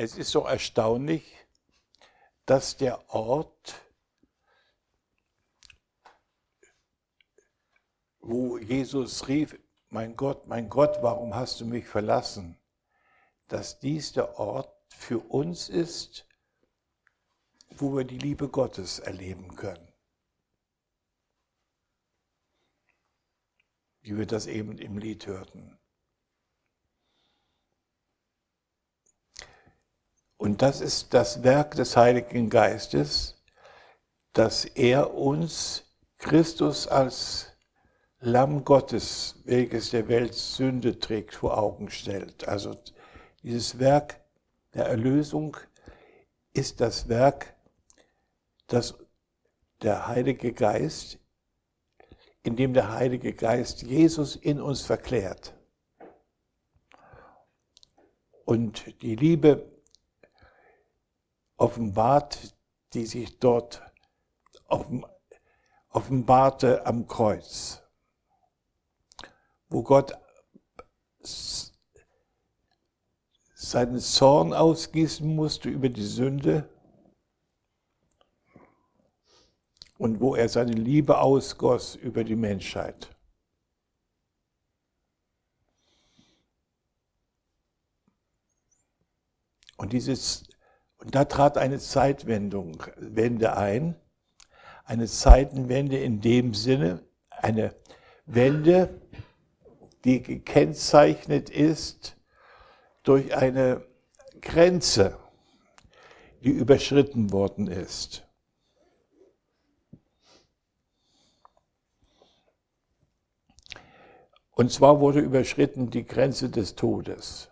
Es ist so erstaunlich, dass der Ort, wo Jesus rief, mein Gott, mein Gott, warum hast du mich verlassen, dass dies der Ort für uns ist, wo wir die Liebe Gottes erleben können. Wie wir das eben im Lied hörten. Und das ist das Werk des Heiligen Geistes, dass er uns Christus als Lamm Gottes, welches der Welt Sünde trägt, vor Augen stellt. Also dieses Werk der Erlösung ist das Werk, das der Heilige Geist, in dem der Heilige Geist Jesus in uns verklärt. Und die Liebe offenbart, die sich dort offenbarte am Kreuz wo Gott seinen Zorn ausgießen musste über die Sünde und wo er seine Liebe ausgoss über die Menschheit. Und, dieses, und da trat eine Zeitwendung, Wende ein, eine Zeitenwende in dem Sinne, eine Wende, die gekennzeichnet ist durch eine Grenze, die überschritten worden ist. Und zwar wurde überschritten die Grenze des Todes.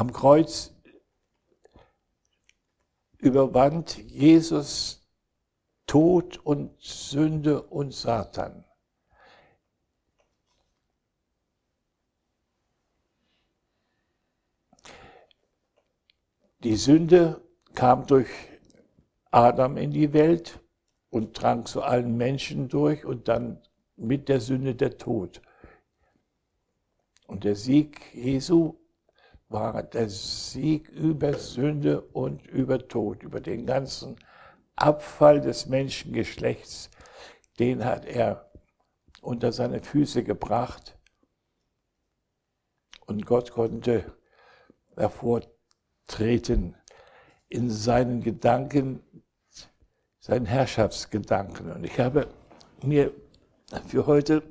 Am Kreuz überwand Jesus Tod und Sünde und Satan. Die Sünde kam durch Adam in die Welt und drang zu allen Menschen durch und dann mit der Sünde der Tod. Und der Sieg Jesu war der Sieg über Sünde und über Tod, über den ganzen Abfall des Menschengeschlechts, den hat er unter seine Füße gebracht. Und Gott konnte hervortreten in seinen Gedanken, seinen Herrschaftsgedanken. Und ich habe mir für heute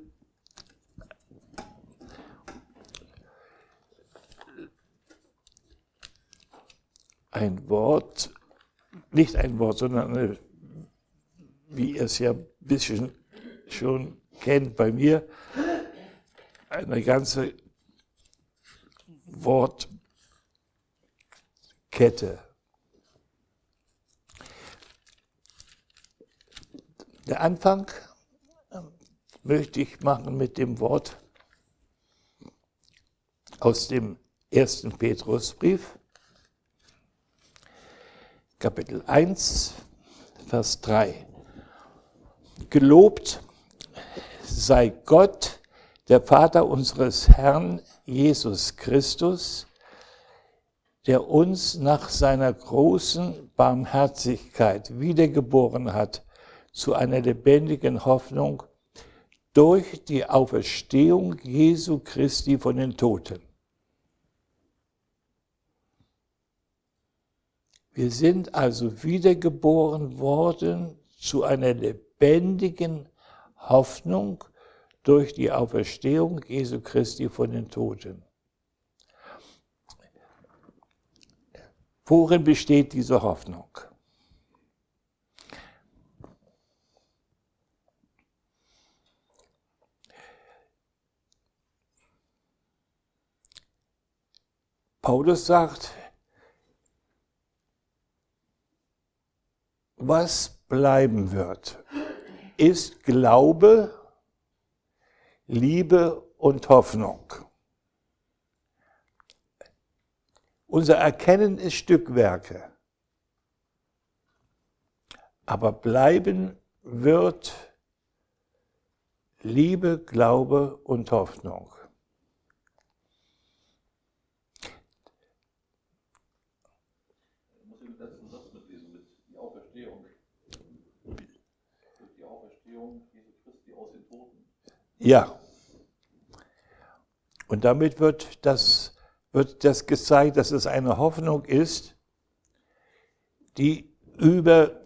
ein Wort nicht ein Wort, sondern eine, wie ihr es ja ein bisschen schon kennt bei mir, eine ganze Wortkette. Der Anfang möchte ich machen mit dem Wort aus dem ersten Petrusbrief. Kapitel 1, Vers 3. Gelobt sei Gott, der Vater unseres Herrn Jesus Christus, der uns nach seiner großen Barmherzigkeit wiedergeboren hat zu einer lebendigen Hoffnung durch die Auferstehung Jesu Christi von den Toten Wir sind also wiedergeboren worden zu einer lebendigen Hoffnung durch die Auferstehung Jesu Christi von den Toten. Worin besteht diese Hoffnung? Paulus sagt, was bleiben wird, ist Glaube, Liebe und Hoffnung. Unser Erkennen ist Stückwerke, aber bleiben wird Liebe, Glaube und Hoffnung. Ja. Und damit wird das, wird das gezeigt, dass es eine Hoffnung ist, die über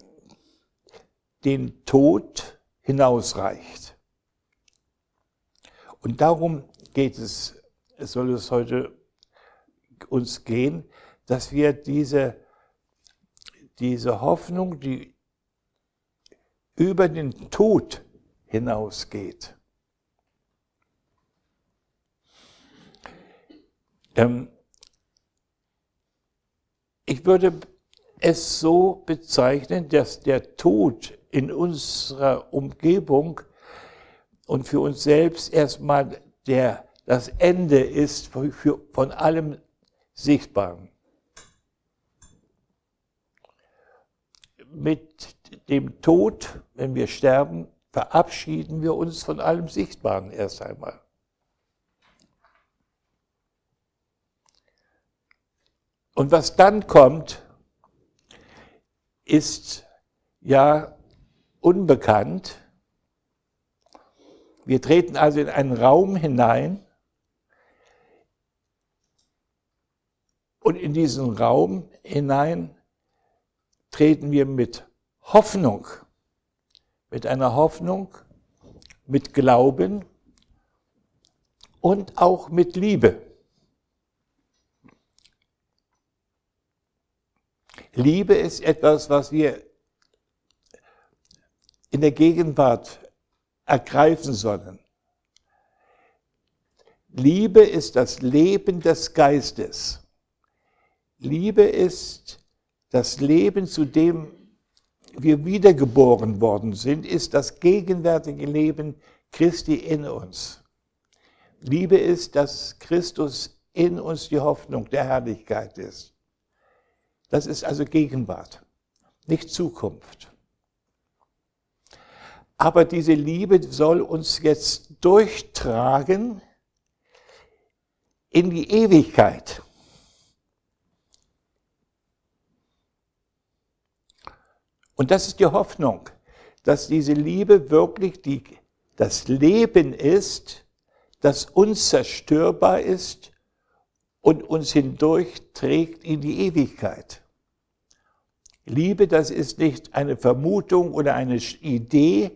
den Tod hinausreicht. Und darum geht es, es soll es heute uns gehen, dass wir diese, diese Hoffnung, die über den Tod hinausgeht, ähm, ich würde es so bezeichnen, dass der Tod in unserer Umgebung und für uns selbst erstmal der, das Ende ist für, für, von allem Sichtbaren. Mit dem Tod, wenn wir sterben, verabschieden wir uns von allem Sichtbaren erst einmal. Und was dann kommt, ist ja unbekannt. Wir treten also in einen Raum hinein und in diesen Raum hinein treten wir mit Hoffnung, mit einer Hoffnung, mit Glauben und auch mit Liebe. Liebe ist etwas, was wir in der Gegenwart ergreifen sollen. Liebe ist das Leben des Geistes. Liebe ist das Leben, zu dem wir wiedergeboren worden sind, ist das gegenwärtige Leben Christi in uns. Liebe ist, dass Christus in uns die Hoffnung der Herrlichkeit ist. Das ist also Gegenwart, nicht Zukunft. Aber diese Liebe soll uns jetzt durchtragen in die Ewigkeit. Und das ist die Hoffnung, dass diese Liebe wirklich die, das Leben ist, das unzerstörbar ist und uns hindurchträgt in die Ewigkeit. Liebe, das ist nicht eine Vermutung oder eine Idee,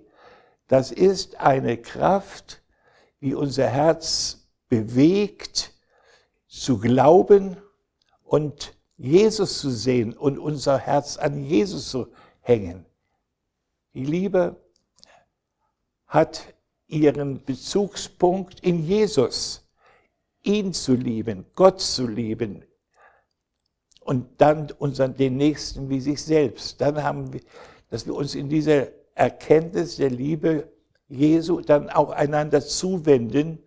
das ist eine Kraft, die unser Herz bewegt, zu glauben und Jesus zu sehen und unser Herz an Jesus zu hängen. Die Liebe hat ihren Bezugspunkt in Jesus, ihn zu lieben, Gott zu lieben und dann unseren, den Nächsten wie sich selbst. Dann haben wir, dass wir uns in dieser Erkenntnis der Liebe Jesu dann auch einander zuwenden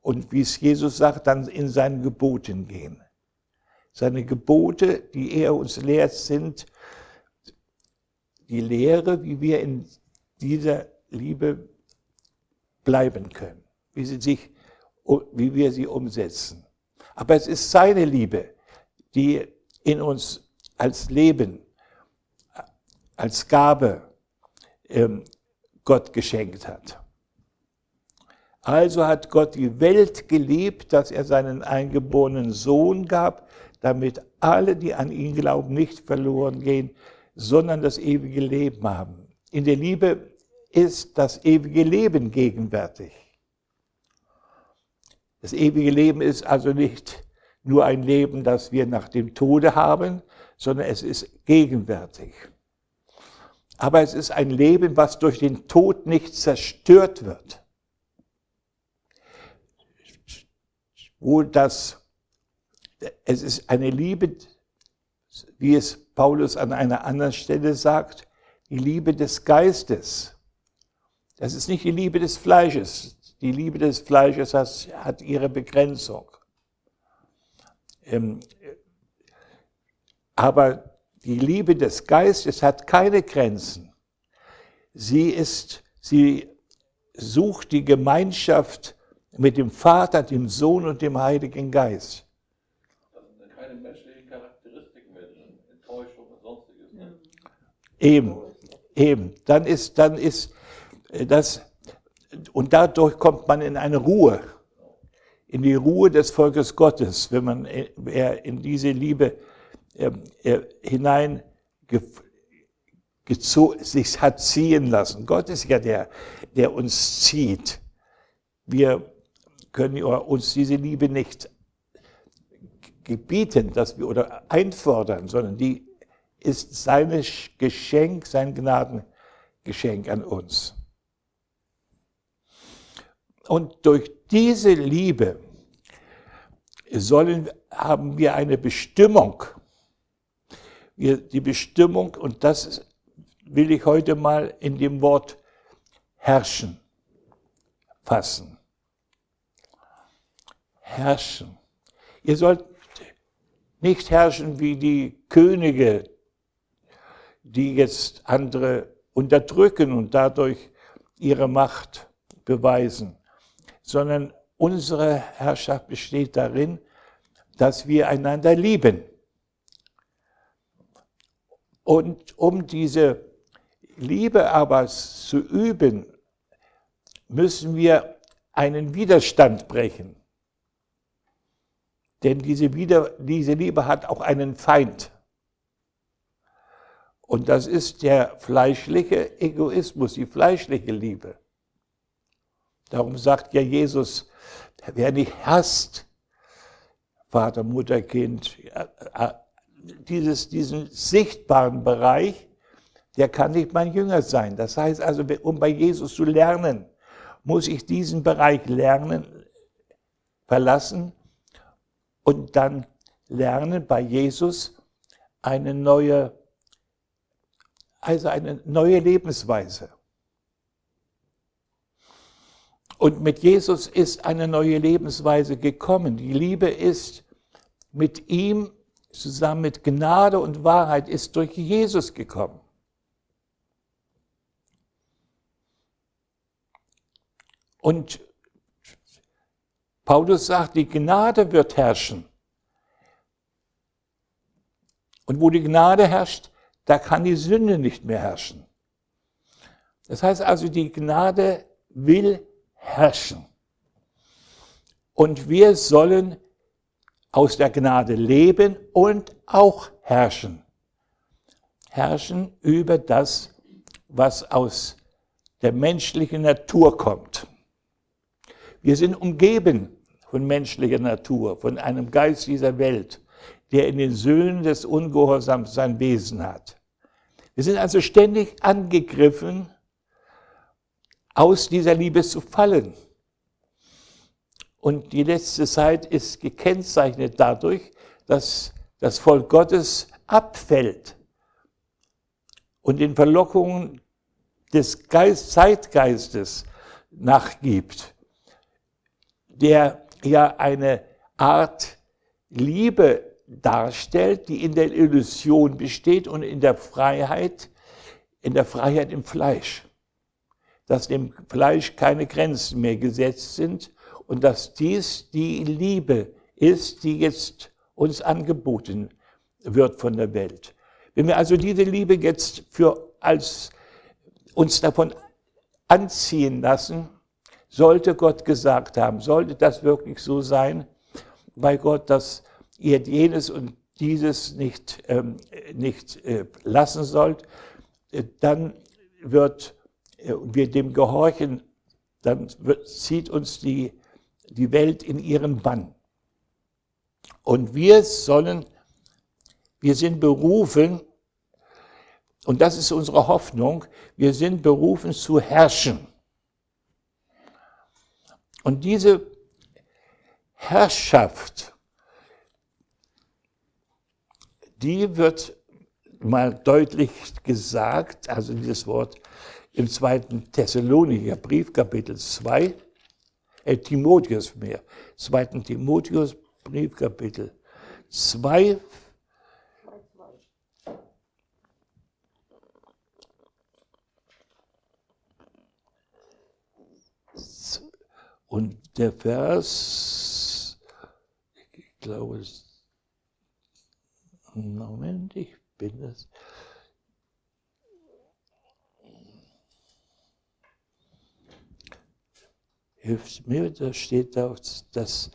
und wie es Jesus sagt, dann in seinen Geboten gehen. Seine Gebote, die er uns lehrt, sind die Lehre, wie wir in dieser Liebe bleiben können, wie, sie sich, wie wir sie umsetzen. Aber es ist seine Liebe, die in uns als Leben, als Gabe ähm, Gott geschenkt hat. Also hat Gott die Welt geliebt, dass er seinen eingeborenen Sohn gab, damit alle, die an ihn glauben, nicht verloren gehen, sondern das ewige Leben haben. In der Liebe ist das ewige Leben gegenwärtig. Das ewige Leben ist also nicht nur ein Leben, das wir nach dem Tode haben, sondern es ist gegenwärtig. Aber es ist ein Leben, was durch den Tod nicht zerstört wird. Wo das, es ist eine Liebe, wie es Paulus an einer anderen Stelle sagt, die Liebe des Geistes. Das ist nicht die Liebe des Fleisches. Die Liebe des Fleisches hat, ihre Begrenzung. Ähm, aber die Liebe des Geistes hat keine Grenzen. Sie ist, sie sucht die Gemeinschaft mit dem Vater, dem Sohn und dem Heiligen Geist. Eben, eben. Dann ist, dann ist äh, das, und dadurch kommt man in eine Ruhe, in die Ruhe des Volkes Gottes, wenn man in diese Liebe hinein sich hat ziehen lassen. Gott ist ja der, der uns zieht. Wir können uns diese Liebe nicht gebieten, dass wir oder einfordern, sondern die ist sein Geschenk, sein Gnadengeschenk an uns. Und durch diese Liebe sollen, haben wir eine Bestimmung. Wir, die Bestimmung, und das will ich heute mal in dem Wort herrschen fassen. Herrschen. Ihr sollt nicht herrschen wie die Könige, die jetzt andere unterdrücken und dadurch ihre Macht beweisen, sondern unsere Herrschaft besteht darin, dass wir einander lieben. Und um diese Liebe aber zu üben, müssen wir einen Widerstand brechen. Denn diese, Wider diese Liebe hat auch einen Feind. Und das ist der fleischliche Egoismus, die fleischliche Liebe. Darum sagt ja Jesus, wer nicht hasst, Vater, Mutter, Kind, äh, äh, dieses, diesen sichtbaren Bereich, der kann nicht mein Jünger sein. Das heißt also, um bei Jesus zu lernen, muss ich diesen Bereich lernen, verlassen und dann lernen bei Jesus eine neue, also eine neue Lebensweise. Und mit Jesus ist eine neue Lebensweise gekommen. Die Liebe ist mit ihm zusammen mit Gnade und Wahrheit ist durch Jesus gekommen. Und Paulus sagt, die Gnade wird herrschen. Und wo die Gnade herrscht, da kann die Sünde nicht mehr herrschen. Das heißt also, die Gnade will herrschen. Und wir sollen aus der Gnade leben und auch herrschen. Herrschen über das, was aus der menschlichen Natur kommt. Wir sind umgeben von menschlicher Natur, von einem Geist dieser Welt, der in den Söhnen des Ungehorsams sein Wesen hat. Wir sind also ständig angegriffen, aus dieser Liebe zu fallen. Und die letzte Zeit ist gekennzeichnet dadurch, dass das Volk Gottes abfällt und den Verlockungen des Geist, Zeitgeistes nachgibt der ja eine Art Liebe darstellt, die in der Illusion besteht und in der Freiheit, in der Freiheit im Fleisch. Dass dem Fleisch keine Grenzen mehr gesetzt sind und dass dies die Liebe ist, die jetzt uns angeboten wird von der Welt. Wenn wir also diese Liebe jetzt für als uns davon anziehen lassen, sollte Gott gesagt haben, sollte das wirklich so sein, bei Gott, dass ihr jenes und dieses nicht, ähm, nicht äh, lassen sollt, äh, dann wird äh, wir dem gehorchen, dann wird, zieht uns die, die Welt in ihren Bann. Und wir sollen, wir sind berufen, und das ist unsere Hoffnung, wir sind berufen zu herrschen. Und diese Herrschaft, die wird mal deutlich gesagt, also dieses Wort im zweiten Thessalonicher Brief, Kapitel 2, äh, Timotheus mehr, zweiten Timotheus Brief, Kapitel 2, Und der Vers, ich glaube, Moment, ich bin das. Hilft mir, da steht da, dass,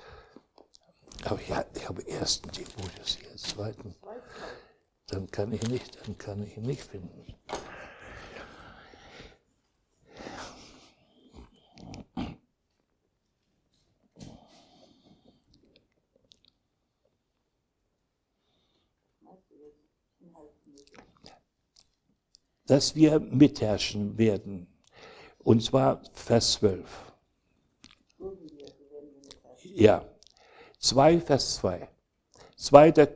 aber ja, ich habe ersten Timotheus hier, zweiten, dann kann ich nicht, dann kann ich ihn nicht finden. dass wir mitherrschen werden. Und zwar Vers 12. Ja, 2 Vers 2. 2.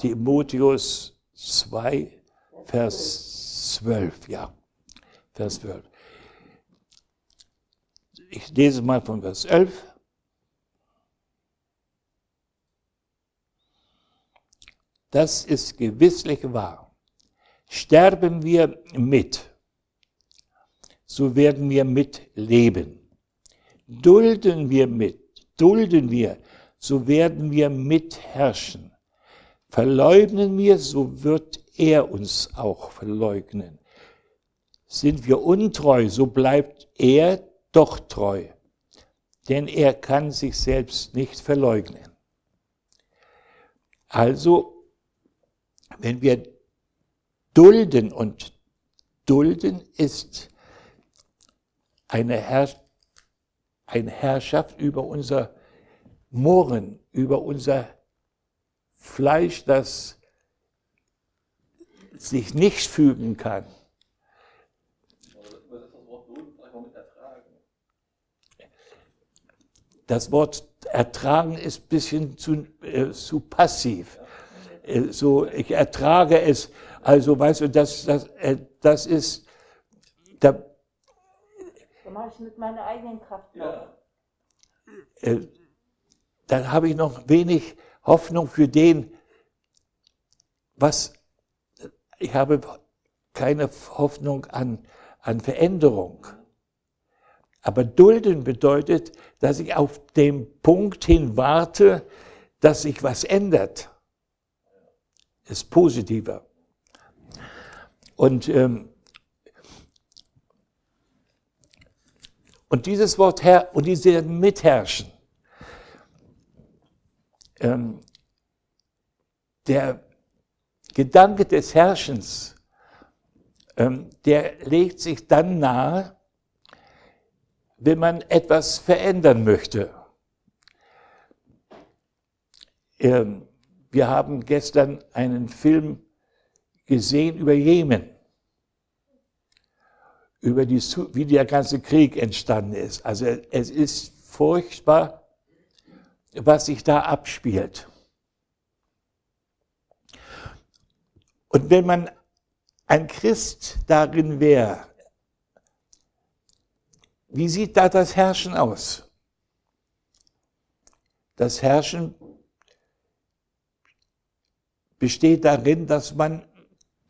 Timotheus 2 Vers 12, ja. Vers 12. Ich lese mal von Vers 11. Das ist gewisslich wahr. Sterben wir mit, so werden wir mitleben. Dulden wir mit, dulden wir, so werden wir mitherrschen. Verleugnen wir, so wird er uns auch verleugnen. Sind wir untreu, so bleibt er doch treu, denn er kann sich selbst nicht verleugnen. Also, wenn wir dulden und dulden ist eine, Herr, eine Herrschaft über unser Murren, über unser Fleisch, das sich nicht fügen kann. Das Wort ertragen ist ein bisschen zu, äh, zu passiv. Äh, so, ich ertrage es. Also, weißt du, das, das, äh, das ist, da, da mache ich mit meiner eigenen Kraft noch. Ja. Äh, dann habe ich noch wenig Hoffnung für den, was, ich habe keine Hoffnung an, an Veränderung. Aber dulden bedeutet, dass ich auf den Punkt hin warte, dass sich was ändert. Ist positiver. Und, ähm, und dieses Wort Herr und diese Mitherrschen, ähm, der Gedanke des Herrschens, ähm, der legt sich dann nahe, wenn man etwas verändern möchte. Ähm, wir haben gestern einen Film gesehen über Jemen, über die, wie der ganze Krieg entstanden ist. Also es ist furchtbar, was sich da abspielt. Und wenn man ein Christ darin wäre, wie sieht da das Herrschen aus? Das Herrschen besteht darin, dass man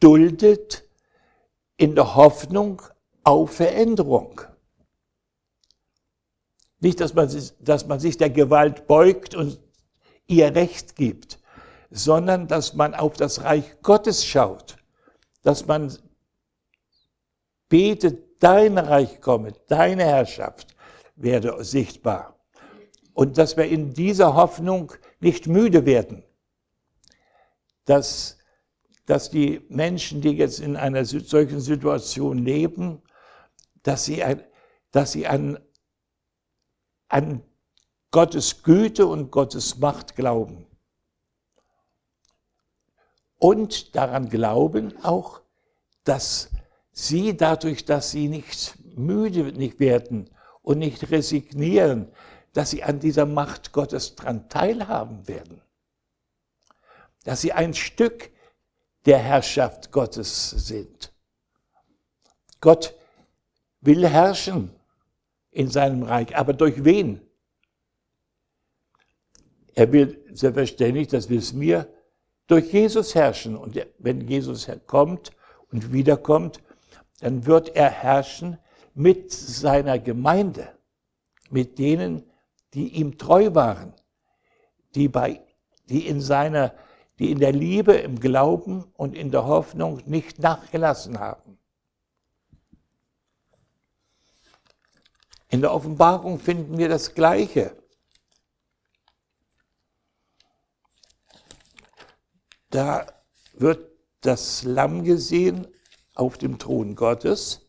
duldet in der Hoffnung auf Veränderung. Nicht, dass man, dass man sich der Gewalt beugt und ihr Recht gibt, sondern dass man auf das Reich Gottes schaut, dass man betet, dein Reich komme, deine Herrschaft werde sichtbar. Und dass wir in dieser Hoffnung nicht müde werden, dass, dass die Menschen, die jetzt in einer solchen Situation leben, dass sie, ein, dass sie an, an Gottes Güte und Gottes Macht glauben. Und daran glauben auch, dass sie dadurch, dass sie nicht müde nicht werden und nicht resignieren, dass sie an dieser Macht Gottes dran teilhaben werden. Dass sie ein Stück der Herrschaft Gottes sind. Gott will herrschen in seinem Reich, aber durch wen? Er will selbstverständlich, das wissen wir, durch Jesus herrschen. Und wenn Jesus kommt und wiederkommt, dann wird er herrschen mit seiner Gemeinde, mit denen, die ihm treu waren, die, bei, die, in seiner, die in der Liebe, im Glauben und in der Hoffnung nicht nachgelassen haben. In der Offenbarung finden wir das Gleiche. Da wird das Lamm gesehen auf dem Thron Gottes.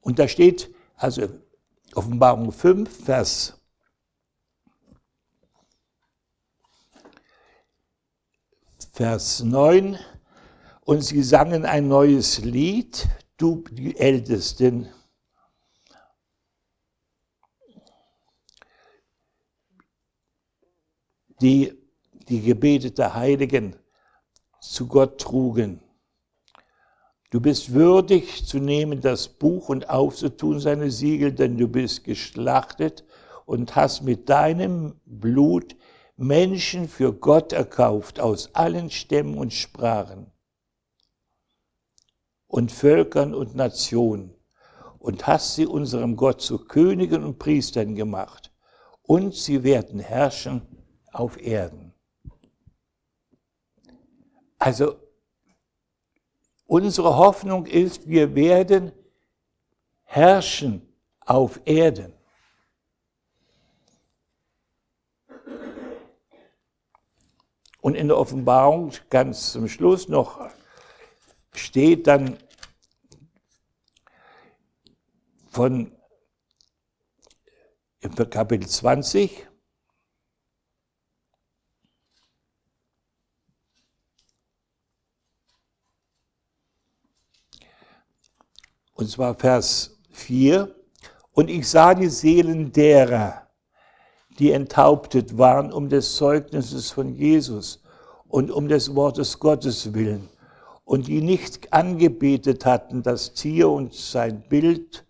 Und da steht, also Offenbarung 5, Vers Vers 9, und sie sangen ein neues Lied, du die Ältesten. Die die Gebete der Heiligen zu Gott trugen. Du bist würdig zu nehmen das Buch und aufzutun seine Siegel, denn du bist geschlachtet und hast mit deinem Blut Menschen für Gott erkauft aus allen Stämmen und Sprachen und Völkern und Nationen und hast sie unserem Gott zu Königen und Priestern gemacht und sie werden herrschen auf Erden. Also Unsere Hoffnung ist, wir werden herrschen auf Erden. Und in der Offenbarung ganz zum Schluss noch steht dann von Kapitel 20, Und zwar Vers 4. Und ich sah die Seelen derer, die enthauptet waren um des Zeugnisses von Jesus und um des Wortes Gottes willen und die nicht angebetet hatten das Tier und sein Bild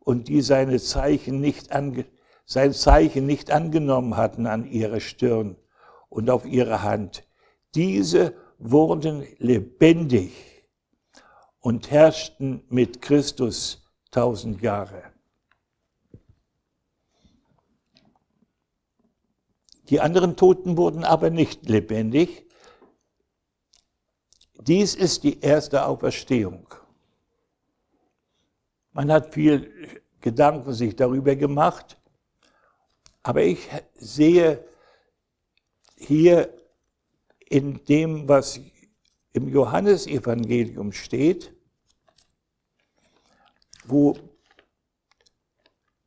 und die seine Zeichen nicht ange, sein Zeichen nicht angenommen hatten an ihre Stirn und auf ihre Hand. Diese wurden lebendig und herrschten mit Christus tausend Jahre. Die anderen Toten wurden aber nicht lebendig. Dies ist die erste Auferstehung. Man hat viel Gedanken sich darüber gemacht, aber ich sehe hier in dem, was im Johannesevangelium steht, wo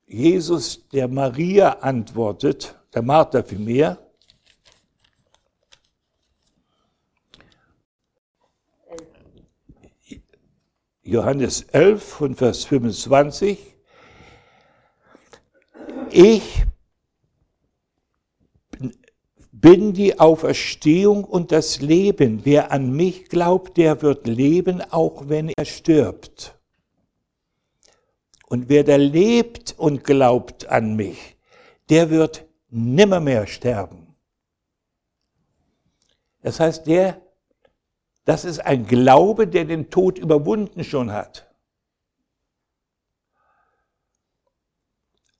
Jesus der Maria antwortet, der Martha vielmehr, Johannes 11 von Vers 25, ich bin die Auferstehung und das Leben. Wer an mich glaubt, der wird leben, auch wenn er stirbt. Und wer da lebt und glaubt an mich, der wird nimmermehr sterben. Das heißt, der, das ist ein Glaube, der den Tod überwunden schon hat.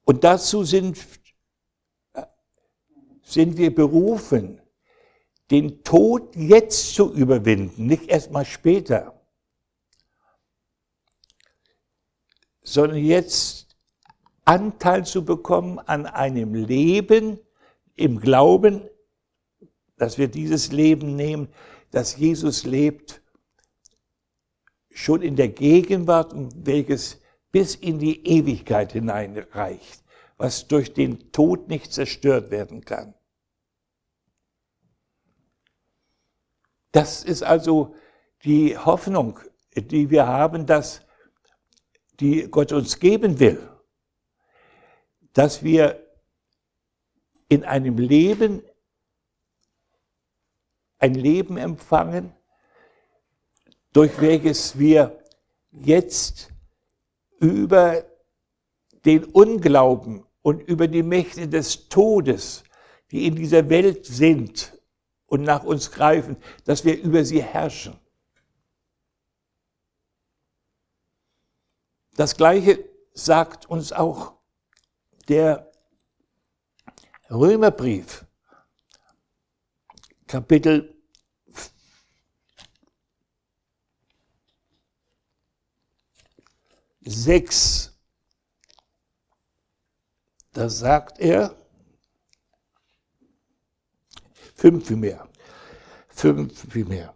Und dazu sind, sind wir berufen, den Tod jetzt zu überwinden, nicht erst mal später. Sondern jetzt Anteil zu bekommen an einem Leben im Glauben, dass wir dieses Leben nehmen, dass Jesus lebt, schon in der Gegenwart, welches bis in die Ewigkeit hineinreicht, was durch den Tod nicht zerstört werden kann. Das ist also die Hoffnung, die wir haben, dass die Gott uns geben will, dass wir in einem Leben ein Leben empfangen, durch welches wir jetzt über den Unglauben und über die Mächte des Todes, die in dieser Welt sind und nach uns greifen, dass wir über sie herrschen. Das Gleiche sagt uns auch der Römerbrief, Kapitel sechs. Da sagt er, fünf mehr, fünf mehr,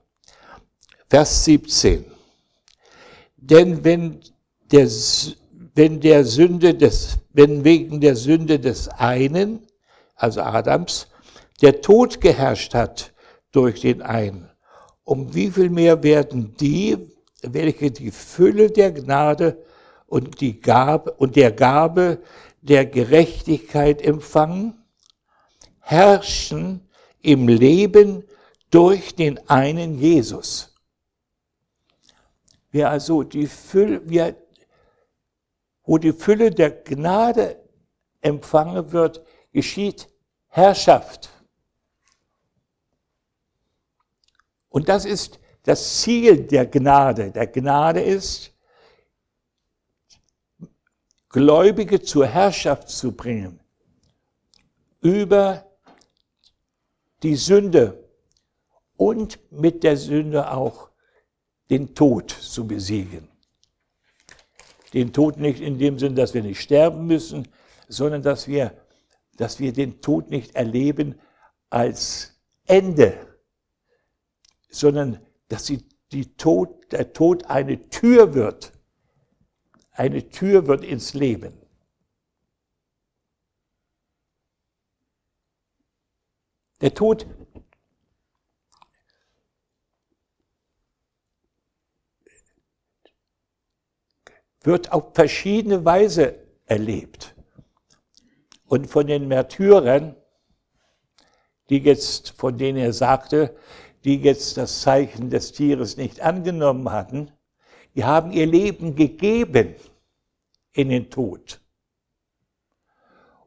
Vers 17. Denn wenn der, wenn der Sünde des, wenn wegen der Sünde des einen, also Adams, der Tod geherrscht hat durch den einen, um wie viel mehr werden die, welche die Fülle der Gnade und, die Gabe, und der Gabe der Gerechtigkeit empfangen, herrschen im Leben durch den einen Jesus. Wer also die Fülle, wer, wo die Fülle der Gnade empfangen wird, geschieht Herrschaft. Und das ist das Ziel der Gnade. Der Gnade ist, Gläubige zur Herrschaft zu bringen über die Sünde und mit der Sünde auch den Tod zu besiegen. Den Tod nicht in dem Sinn, dass wir nicht sterben müssen, sondern dass wir, dass wir den Tod nicht erleben als Ende, sondern dass die, die Tod, der Tod eine Tür wird eine Tür wird ins Leben. Der Tod wird auf verschiedene Weise erlebt. Und von den Märtyrern, die jetzt, von denen er sagte, die jetzt das Zeichen des Tieres nicht angenommen hatten, die haben ihr Leben gegeben in den Tod.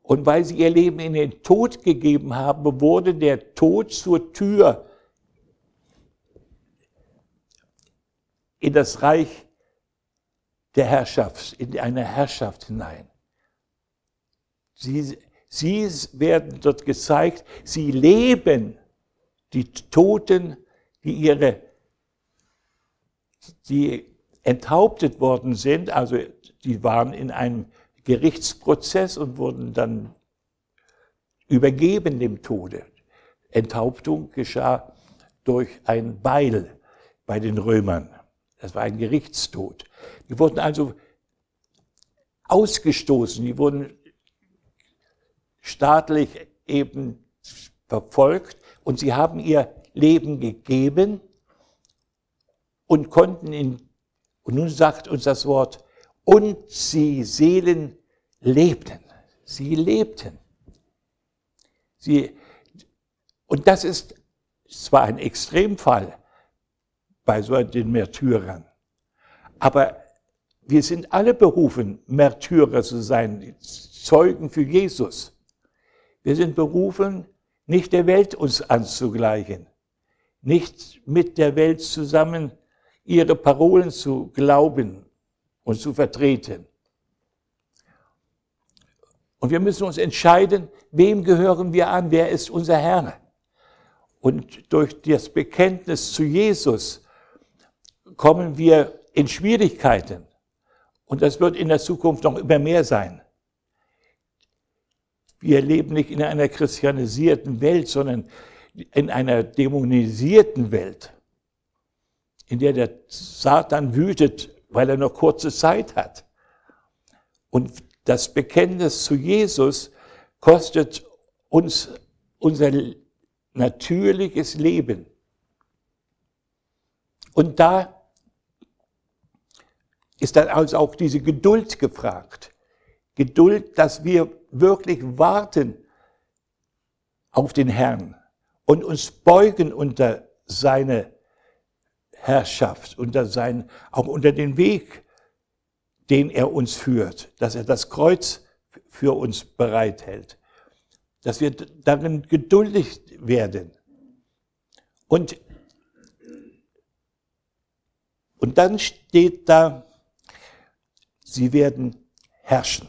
Und weil sie ihr Leben in den Tod gegeben haben, wurde der Tod zur Tür in das Reich der Herrschaft, in eine Herrschaft hinein. Sie, sie werden dort gezeigt, sie leben die Toten, die ihre, die enthauptet worden sind, also die waren in einem Gerichtsprozess und wurden dann übergeben dem Tode. Enthauptung geschah durch ein Beil bei den Römern. Das war ein Gerichtstod. Die wurden also ausgestoßen, die wurden staatlich eben verfolgt und sie haben ihr Leben gegeben und konnten in und nun sagt uns das Wort, und sie Seelen lebten. Sie lebten. Sie, und das ist zwar ein Extremfall bei so den Märtyrern, aber wir sind alle berufen, Märtyrer zu sein, Zeugen für Jesus. Wir sind berufen, nicht der Welt uns anzugleichen, nicht mit der Welt zusammen ihre Parolen zu glauben und zu vertreten. Und wir müssen uns entscheiden, wem gehören wir an, wer ist unser Herr. Und durch das Bekenntnis zu Jesus kommen wir in Schwierigkeiten. Und das wird in der Zukunft noch immer mehr sein. Wir leben nicht in einer christianisierten Welt, sondern in einer dämonisierten Welt in der der Satan wütet, weil er nur kurze Zeit hat. Und das Bekenntnis zu Jesus kostet uns unser natürliches Leben. Und da ist dann also auch diese Geduld gefragt. Geduld, dass wir wirklich warten auf den Herrn und uns beugen unter seine Herrschaft, unter sein, auch unter den Weg, den er uns führt, dass er das Kreuz für uns bereithält, dass wir darin geduldig werden. Und, und dann steht da, sie werden herrschen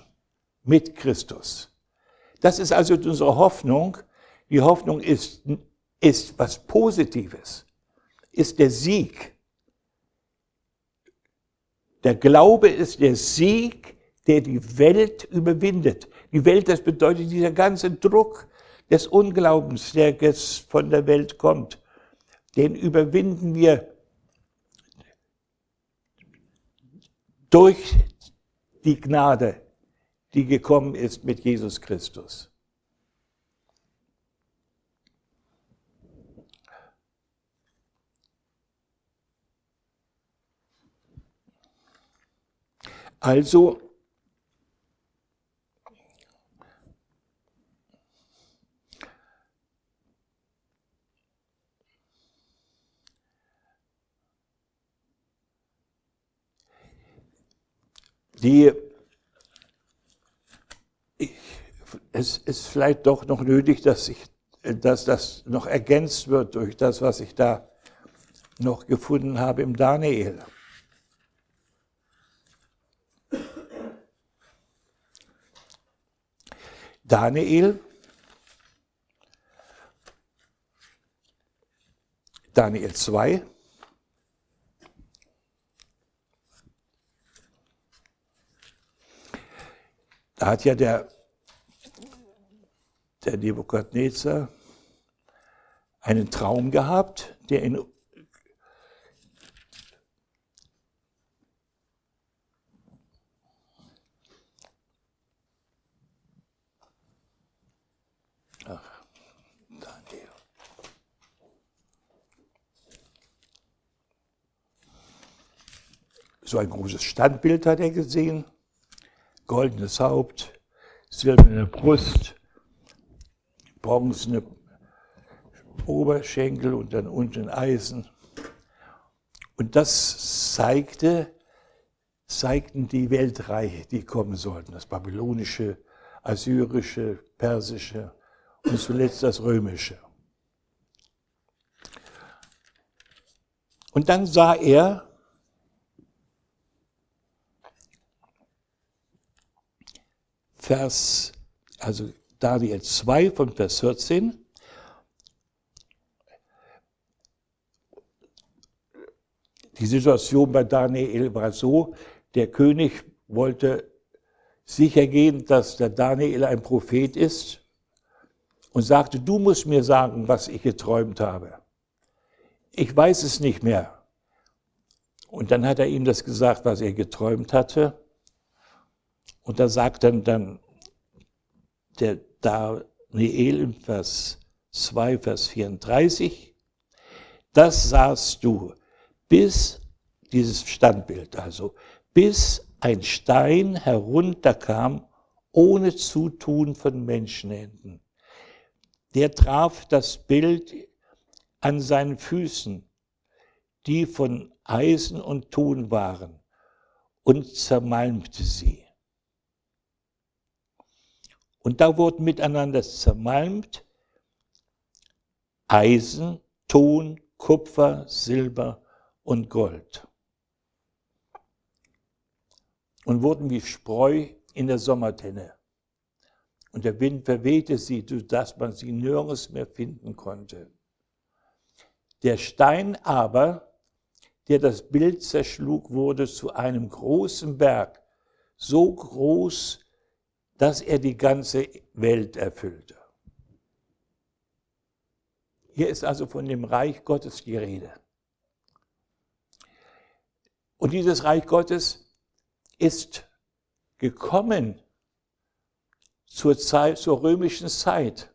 mit Christus. Das ist also unsere Hoffnung. Die Hoffnung ist, ist was Positives, ist der Sieg. Der Glaube ist der Sieg, der die Welt überwindet. Die Welt, das bedeutet dieser ganze Druck des Unglaubens, der jetzt von der Welt kommt. Den überwinden wir durch die Gnade, die gekommen ist mit Jesus Christus. Also die es ist vielleicht doch noch nötig, dass, ich, dass das noch ergänzt wird durch das, was ich da noch gefunden habe im Daniel. Daniel, Daniel 2, hat ja der, der Nebukadnezar einen Traum gehabt, der ihn So ein großes Standbild hat er gesehen, goldenes Haupt, silberne Brust, bronzene Oberschenkel und dann unten Eisen. Und das zeigte, zeigten die Weltreiche, die kommen sollten, das babylonische, assyrische, persische und zuletzt das römische. Und dann sah er, Vers, also Daniel 2 von Vers 14. Die Situation bei Daniel war so, der König wollte sicher gehen, dass der Daniel ein Prophet ist und sagte, du musst mir sagen, was ich geträumt habe. Ich weiß es nicht mehr. Und dann hat er ihm das gesagt, was er geträumt hatte. Und da sagt dann, dann der Daniel im Vers 2, Vers 34, das sahst du, bis dieses Standbild, also bis ein Stein herunterkam ohne Zutun von Menschenhänden. Der traf das Bild an seinen Füßen, die von Eisen und Ton waren, und zermalmte sie. Und da wurden miteinander zermalmt Eisen, Ton, Kupfer, Silber und Gold. Und wurden wie Spreu in der Sommertenne. Und der Wind verwehte sie, sodass man sie nirgends mehr finden konnte. Der Stein aber, der das Bild zerschlug, wurde zu einem großen Berg, so groß dass er die ganze Welt erfüllte. Hier ist also von dem Reich Gottes die Rede. Und dieses Reich Gottes ist gekommen zur, Zeit, zur römischen Zeit.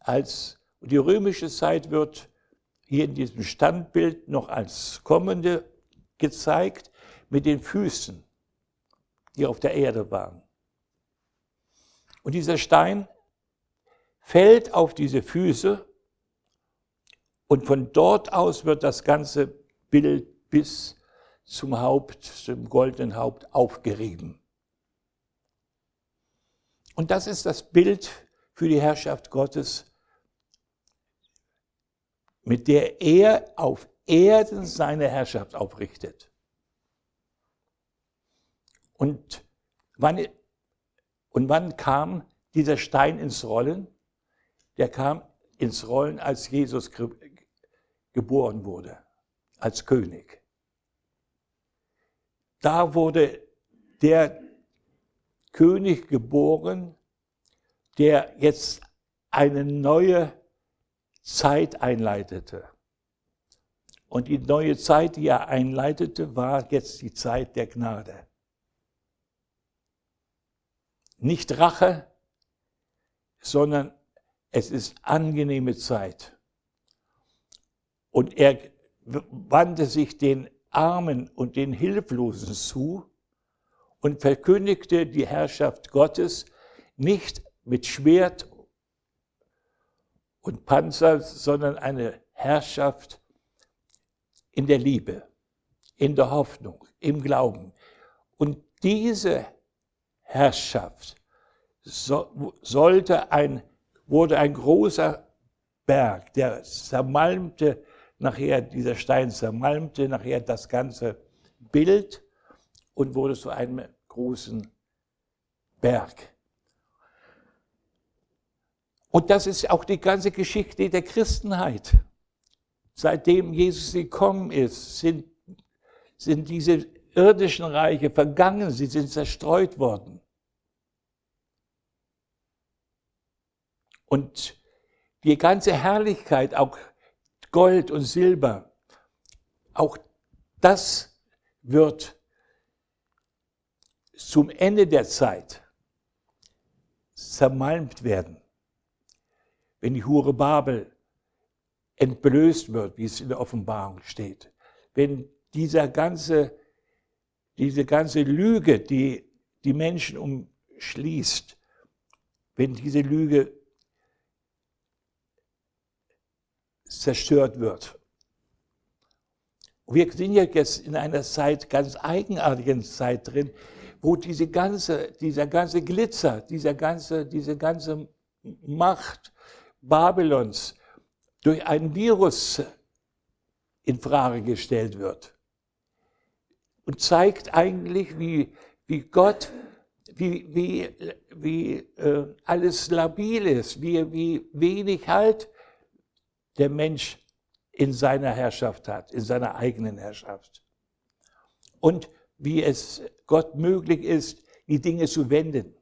Als, die römische Zeit wird hier in diesem Standbild noch als kommende gezeigt mit den Füßen, die auf der Erde waren. Und dieser Stein fällt auf diese Füße und von dort aus wird das ganze Bild bis zum Haupt, zum goldenen Haupt aufgerieben. Und das ist das Bild für die Herrschaft Gottes, mit der er auf Erden seine Herrschaft aufrichtet. Und wann und wann kam dieser Stein ins Rollen? Der kam ins Rollen, als Jesus geboren wurde, als König. Da wurde der König geboren, der jetzt eine neue Zeit einleitete. Und die neue Zeit, die er einleitete, war jetzt die Zeit der Gnade. Nicht Rache, sondern es ist angenehme Zeit. Und er wandte sich den Armen und den Hilflosen zu und verkündigte die Herrschaft Gottes nicht mit Schwert und Panzer, sondern eine Herrschaft in der Liebe, in der Hoffnung, im Glauben. Und diese Herrschaft so, sollte ein, wurde ein großer Berg, der zermalmte nachher, dieser Stein zermalmte nachher das ganze Bild und wurde zu einem großen Berg. Und das ist auch die ganze Geschichte der Christenheit. Seitdem Jesus gekommen ist, sind, sind diese irdischen Reiche vergangen, sie sind zerstreut worden. Und die ganze Herrlichkeit, auch Gold und Silber, auch das wird zum Ende der Zeit zermalmt werden. Wenn die Hure Babel entblößt wird, wie es in der Offenbarung steht, wenn dieser ganze, diese ganze Lüge, die die Menschen umschließt, wenn diese Lüge zerstört wird. Wir sind ja jetzt in einer Zeit, ganz eigenartigen Zeit drin, wo diese ganze, dieser ganze Glitzer, dieser ganze, diese ganze Macht Babylons durch ein Virus in Frage gestellt wird. Und zeigt eigentlich, wie, wie Gott, wie, wie, wie äh, alles labil ist, wie, wie wenig Halt der Mensch in seiner Herrschaft hat, in seiner eigenen Herrschaft. Und wie es Gott möglich ist, die Dinge zu wenden.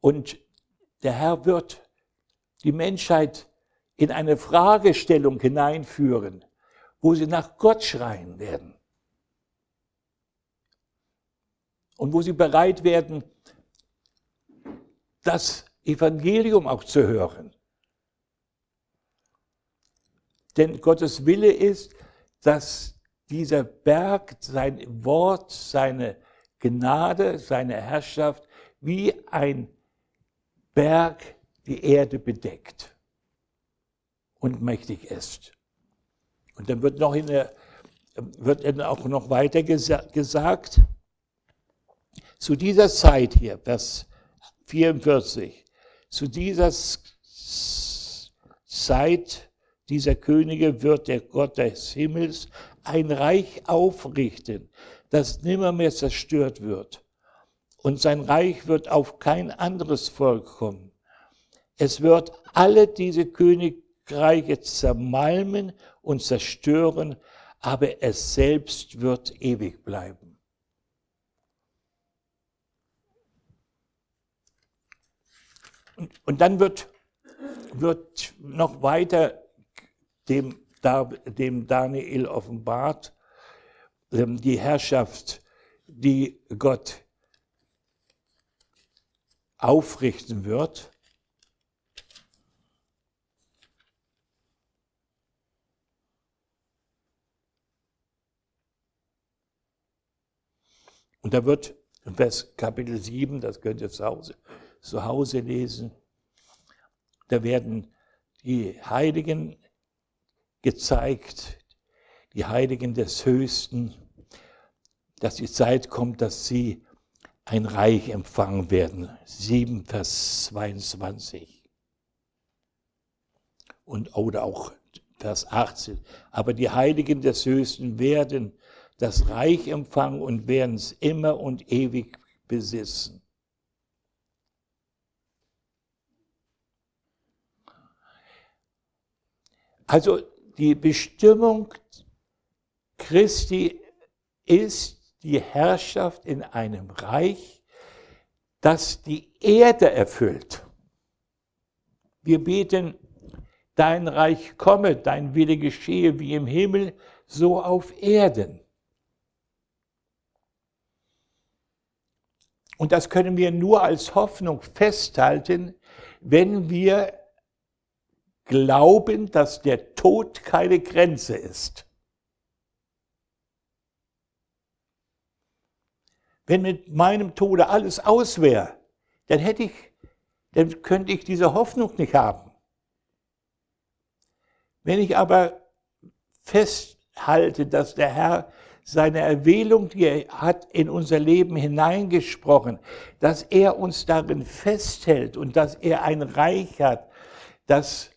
Und der Herr wird die Menschheit in eine Fragestellung hineinführen, wo sie nach Gott schreien werden. Und wo sie bereit werden, das Evangelium auch zu hören. Denn Gottes Wille ist, dass dieser Berg sein Wort, seine Gnade, seine Herrschaft wie ein Berg die Erde bedeckt und mächtig ist. Und dann wird noch in der, wird dann auch noch weiter gesagt, zu dieser Zeit hier, Vers 44, zu dieser Zeit dieser Könige wird der Gott des Himmels ein Reich aufrichten, das nimmermehr zerstört wird. Und sein Reich wird auf kein anderes Volk kommen. Es wird alle diese Königreiche zermalmen und zerstören, aber es selbst wird ewig bleiben. Und, dann wird, wird noch weiter dem, dem Daniel offenbart, ähm, die Herrschaft, die Gott aufrichten wird. Und da wird in Vers Kapitel 7, das könnt ihr zu Hause, zu Hause lesen, da werden die Heiligen gezeigt, die Heiligen des Höchsten, dass die Zeit kommt, dass sie ein Reich empfangen werden. 7, Vers 22. Und, oder auch Vers 18. Aber die Heiligen des Höchsten werden das Reich empfangen und werden es immer und ewig besitzen. Also die Bestimmung Christi ist die Herrschaft in einem Reich, das die Erde erfüllt. Wir beten, dein Reich komme, dein Wille geschehe wie im Himmel, so auf Erden. Und das können wir nur als Hoffnung festhalten, wenn wir glauben, dass der Tod keine Grenze ist. Wenn mit meinem Tode alles aus wäre, dann hätte ich, dann könnte ich diese Hoffnung nicht haben. Wenn ich aber festhalte, dass der Herr seine Erwählung, die er hat, in unser Leben hineingesprochen, dass er uns darin festhält und dass er ein Reich hat, das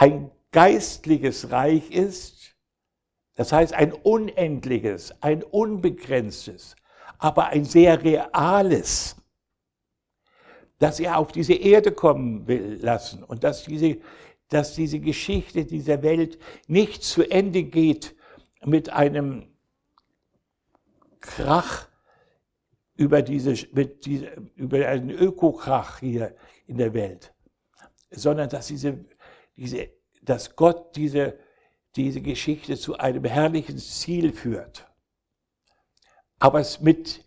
ein geistliches Reich ist, das heißt ein unendliches, ein unbegrenztes, aber ein sehr reales, dass er auf diese Erde kommen will lassen und dass diese, dass diese Geschichte dieser Welt nicht zu Ende geht mit einem Krach über, diese, mit diese, über einen Ökokrach hier in der Welt, sondern dass diese diese, dass Gott diese, diese Geschichte zu einem herrlichen Ziel führt. Aber es mit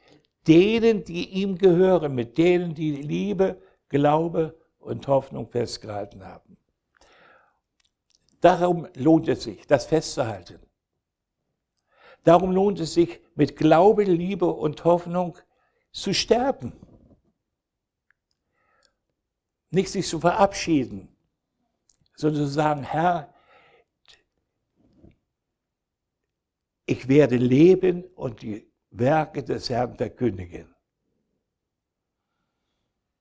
denen, die ihm gehören, mit denen, die Liebe, Glaube und Hoffnung festgehalten haben. Darum lohnt es sich, das festzuhalten. Darum lohnt es sich, mit Glaube, Liebe und Hoffnung zu sterben. Nicht sich zu verabschieden, sondern zu sagen, Herr, ich werde leben und die Werke des Herrn verkündigen.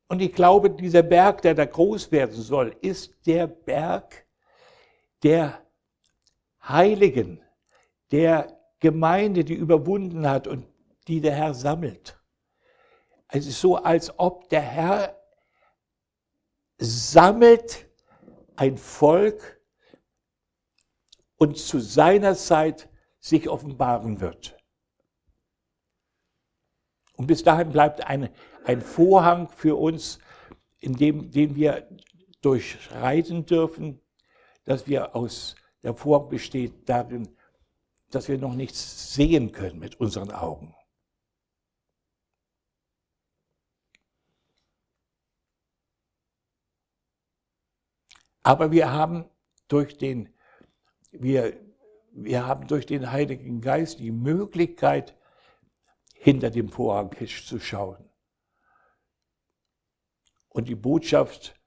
Und ich glaube, dieser Berg, der da groß werden soll, ist der Berg der Heiligen, der Gemeinde, die überwunden hat und die der Herr sammelt. Es ist so, als ob der Herr sammelt ein Volk und zu seiner Zeit sich offenbaren wird. Und bis dahin bleibt ein, ein Vorhang für uns, in dem, den wir durchschreiten dürfen, dass wir aus, der Vorhang besteht darin, dass wir noch nichts sehen können mit unseren Augen. Aber wir haben durch den, wir, wir haben durch den Heiligen Geist die Möglichkeit, hinter dem Vorhang zu schauen und die Botschaft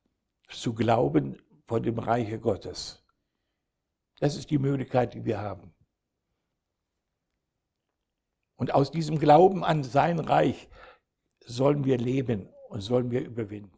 zu glauben von dem Reiche Gottes. Das ist die Möglichkeit, die wir haben. Und aus diesem Glauben an sein Reich sollen wir leben und sollen wir überwinden.